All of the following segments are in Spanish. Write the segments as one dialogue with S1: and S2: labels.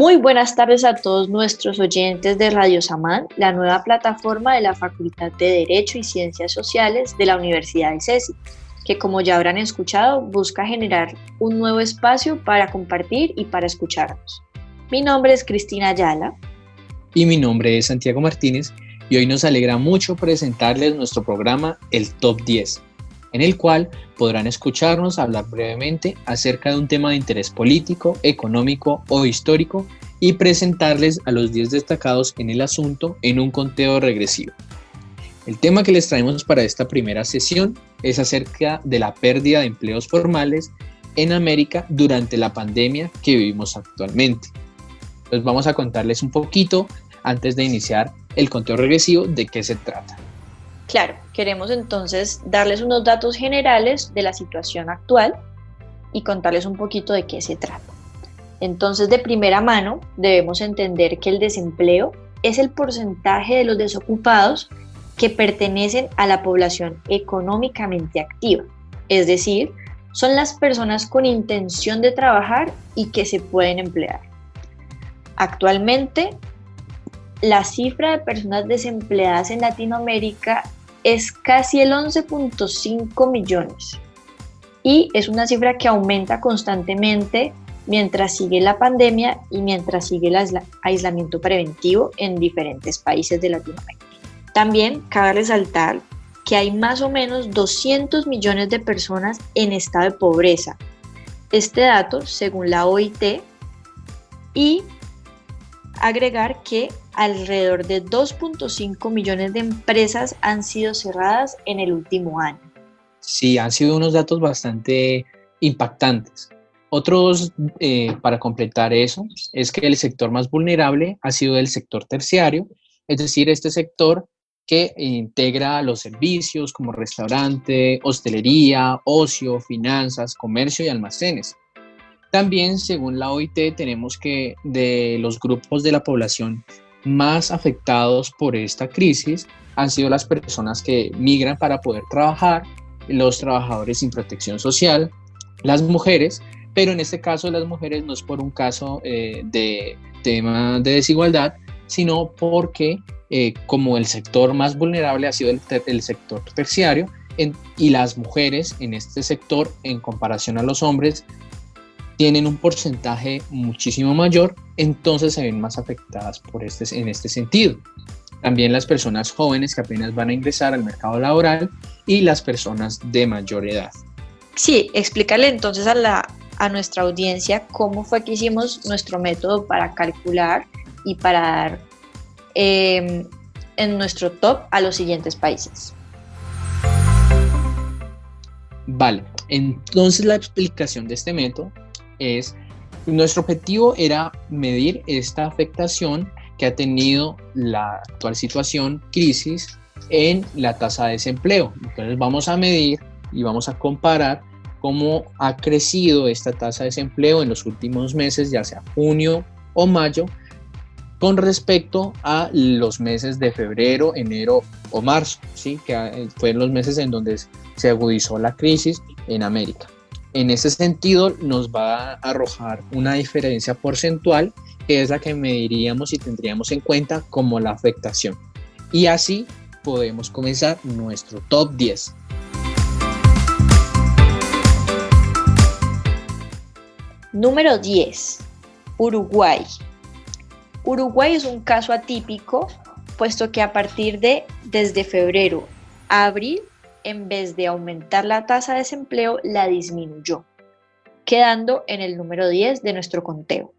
S1: Muy buenas tardes a todos nuestros oyentes de Radio Samán, la nueva plataforma de la Facultad de Derecho y Ciencias Sociales de la Universidad de CESI, que como ya habrán escuchado, busca generar un nuevo espacio para compartir y para escucharnos. Mi nombre es Cristina Ayala.
S2: Y mi nombre es Santiago Martínez y hoy nos alegra mucho presentarles nuestro programa El Top 10, en el cual podrán escucharnos hablar brevemente acerca de un tema de interés político, económico o histórico y presentarles a los 10 destacados en el asunto en un conteo regresivo. El tema que les traemos para esta primera sesión es acerca de la pérdida de empleos formales en América durante la pandemia que vivimos actualmente. Pues vamos a contarles un poquito antes de iniciar el conteo regresivo de qué se trata.
S1: Claro, queremos entonces darles unos datos generales de la situación actual y contarles un poquito de qué se trata. Entonces, de primera mano, debemos entender que el desempleo es el porcentaje de los desocupados que pertenecen a la población económicamente activa, es decir, son las personas con intención de trabajar y que se pueden emplear. Actualmente, la cifra de personas desempleadas en Latinoamérica es casi el 11.5 millones y es una cifra que aumenta constantemente mientras sigue la pandemia y mientras sigue el aislamiento preventivo en diferentes países de Latinoamérica. También cabe resaltar que hay más o menos 200 millones de personas en estado de pobreza. Este dato, según la OIT, y agregar que alrededor de 2.5 millones de empresas han sido cerradas en el último año.
S2: Sí, han sido unos datos bastante impactantes. Otros, eh, para completar eso, es que el sector más vulnerable ha sido el sector terciario, es decir, este sector que integra los servicios como restaurante, hostelería, ocio, finanzas, comercio y almacenes. También, según la OIT, tenemos que de los grupos de la población más afectados por esta crisis han sido las personas que migran para poder trabajar, los trabajadores sin protección social, las mujeres, pero en este caso las mujeres no es por un caso eh, de tema de desigualdad, sino porque eh, como el sector más vulnerable ha sido el, sector terciario y las mujeres en este sector en comparación a los hombres tienen un porcentaje muchísimo mayor, entonces se ven más afectadas por este, en este sentido. También las personas jóvenes que apenas van a ingresar al mercado laboral y las personas de mayor edad.
S1: Sí, explícale entonces a, la, a nuestra audiencia cómo fue que hicimos nuestro método para calcular y para dar em, en nuestro top a los siguientes países.
S2: Vale, entonces la explicación de este método es, nuestro objetivo era medir esta afectación que ha tenido la actual situación, crisis, en la tasa de desempleo. Entonces vamos a medir y vamos a comparar cómo ha crecido esta tasa de desempleo en los últimos meses, ya sea junio o mayo, con respecto a los meses de febrero, enero o marzo, ¿sí? que fueron los meses en donde se agudizó la crisis en América. En ese sentido, nos va a arrojar una diferencia porcentual que es la que mediríamos y tendríamos en cuenta como la afectación. Y así podemos comenzar nuestro top 10.
S1: Número 10. Uruguay. Uruguay es un caso atípico, puesto que a partir de desde febrero abril en vez de aumentar la tasa de desempleo, la disminuyó, quedando en el número 10 de nuestro conteo.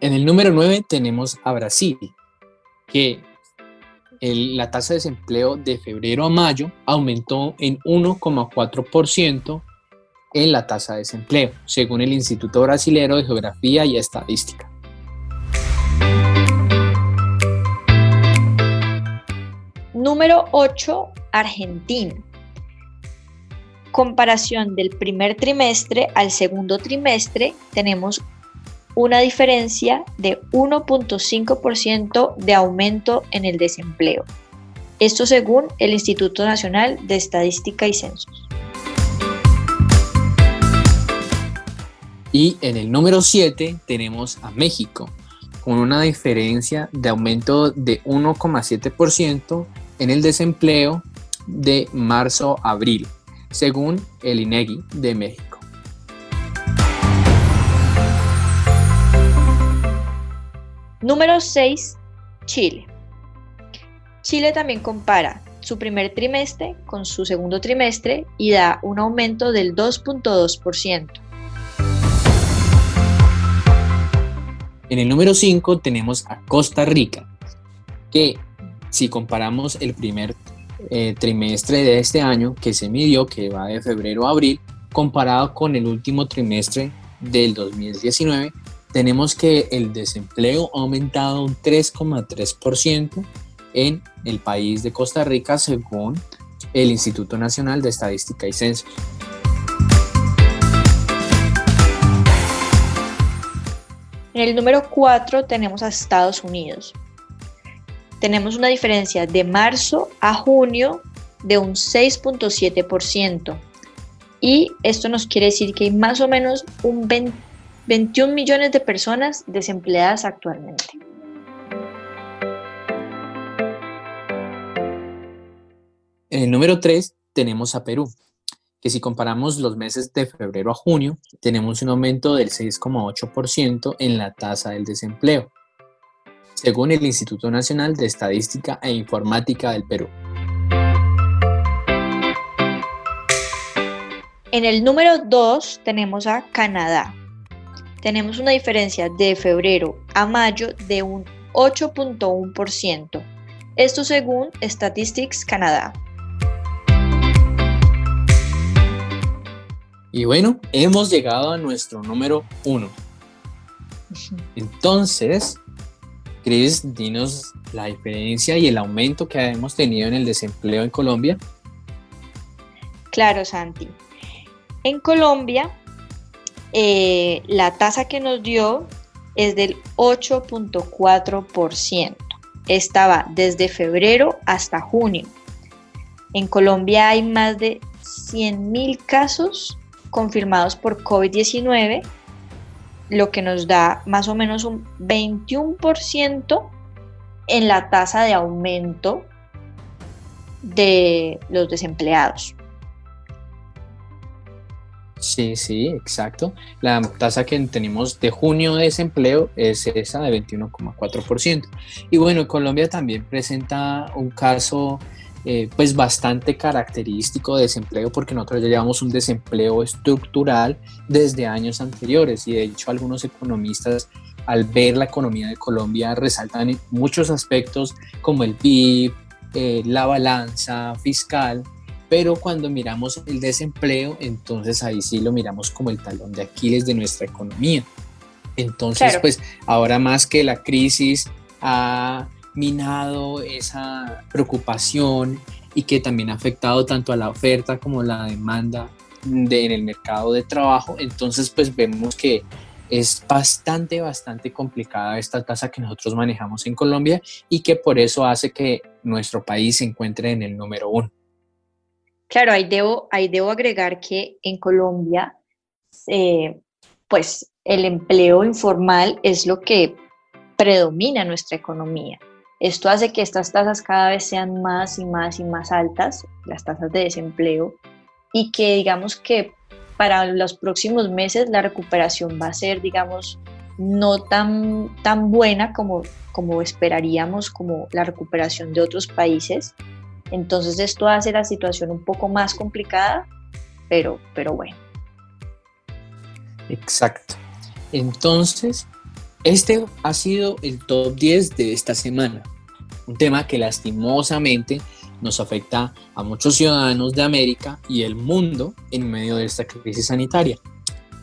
S2: En el número 9 tenemos a Brasil, que la tasa de desempleo de febrero a mayo aumentó en 1,4% en la tasa de desempleo, según el Instituto Brasilero de Geografía y Estadística.
S1: Número 8, Argentina. Comparación del primer trimestre al segundo trimestre, tenemos una diferencia de 1.5% de aumento en el desempleo. Esto según el Instituto Nacional de Estadística y Censos.
S2: Y en el número 7 tenemos a México, con una diferencia de aumento de 1,7% en el desempleo de marzo a abril, según el INEGI de México.
S1: Número 6. Chile. Chile también compara su primer trimestre con su segundo trimestre y da un aumento del 2.2%.
S2: En el número 5 tenemos a Costa Rica, que si comparamos el primer eh, trimestre de este año que se midió, que va de febrero a abril, comparado con el último trimestre del 2019, tenemos que el desempleo ha aumentado un 3,3% en el país de Costa Rica según el Instituto Nacional de Estadística y Censos.
S1: En el número 4 tenemos a Estados Unidos. Tenemos una diferencia de marzo a junio de un 6.7%. Y esto nos quiere decir que hay más o menos un 21 millones de personas desempleadas actualmente.
S2: En el número 3 tenemos a Perú, que si comparamos los meses de febrero a junio, tenemos un aumento del 6,8% en la tasa del desempleo, según el Instituto Nacional de Estadística e Informática del Perú.
S1: En el número 2 tenemos a Canadá. Tenemos una diferencia de febrero a mayo de un 8.1%. Esto según Statistics Canadá.
S2: Y bueno, hemos llegado a nuestro número uno. Entonces, Cris, dinos la diferencia y el aumento que hemos tenido en el desempleo en Colombia.
S1: Claro, Santi. En Colombia, eh, la tasa que nos dio es del 8.4%. Estaba desde febrero hasta junio. En Colombia hay más de 100.000 casos confirmados por COVID-19, lo que nos da más o menos un 21% en la tasa de aumento de los desempleados.
S2: Sí, sí, exacto. La tasa que tenemos de junio de desempleo es esa de 21,4%. Y bueno, Colombia también presenta un caso eh, pues bastante característico de desempleo porque nosotros ya llevamos un desempleo estructural desde años anteriores y de hecho algunos economistas al ver la economía de Colombia resaltan muchos aspectos como el PIB, eh, la balanza fiscal, pero cuando miramos el desempleo, entonces ahí sí lo miramos como el talón de Aquiles de nuestra economía. Entonces, pues ahora más que la crisis ha minado esa preocupación y que también ha afectado tanto a la oferta como la demanda de, en el mercado de trabajo. Entonces, pues vemos que es bastante, bastante complicada esta tasa que nosotros manejamos en Colombia y que por eso hace que nuestro país se encuentre en el número uno.
S1: Claro, ahí debo, ahí debo agregar que en Colombia, eh, pues el empleo informal es lo que predomina nuestra economía. Esto hace que estas tasas cada vez sean más y más y más altas, las tasas de desempleo, y que digamos que para los próximos meses la recuperación va a ser, digamos, no tan, tan buena como, como esperaríamos, como la recuperación de otros países. Entonces esto hace la situación un poco más complicada, pero, pero bueno.
S2: Exacto. Entonces, este ha sido el top 10 de esta semana, un tema que lastimosamente nos afecta a muchos ciudadanos de América y el mundo en medio de esta crisis sanitaria.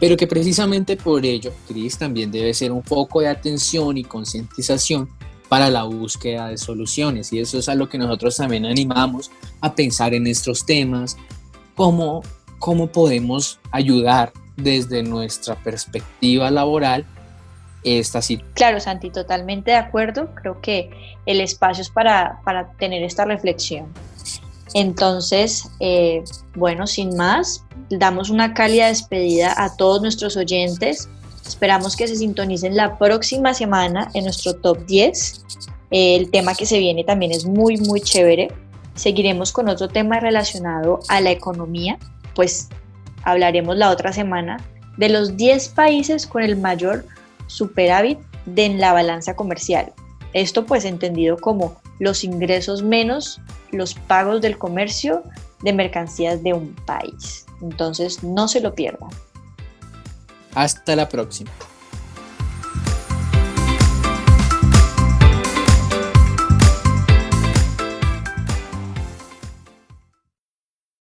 S2: Pero que precisamente por ello, Cris también debe ser un foco de atención y concientización para la búsqueda de soluciones. Y eso es a lo que nosotros también animamos a pensar en estos temas, cómo, cómo podemos ayudar desde nuestra perspectiva laboral esta situación.
S1: Claro, Santi, totalmente de acuerdo. Creo que el espacio es para, para tener esta reflexión. Entonces, eh, bueno, sin más, damos una cálida despedida a todos nuestros oyentes. Esperamos que se sintonicen la próxima semana en nuestro top 10. el tema que se viene también es muy, muy chévere. Seguiremos con otro tema relacionado a la economía, pues hablaremos la otra semana de los 10 países con el mayor superávit de la balanza comercial. Esto pues entendido como los ingresos menos los pagos del comercio de mercancías de un país. Entonces no se lo pierdan.
S2: Hasta la próxima.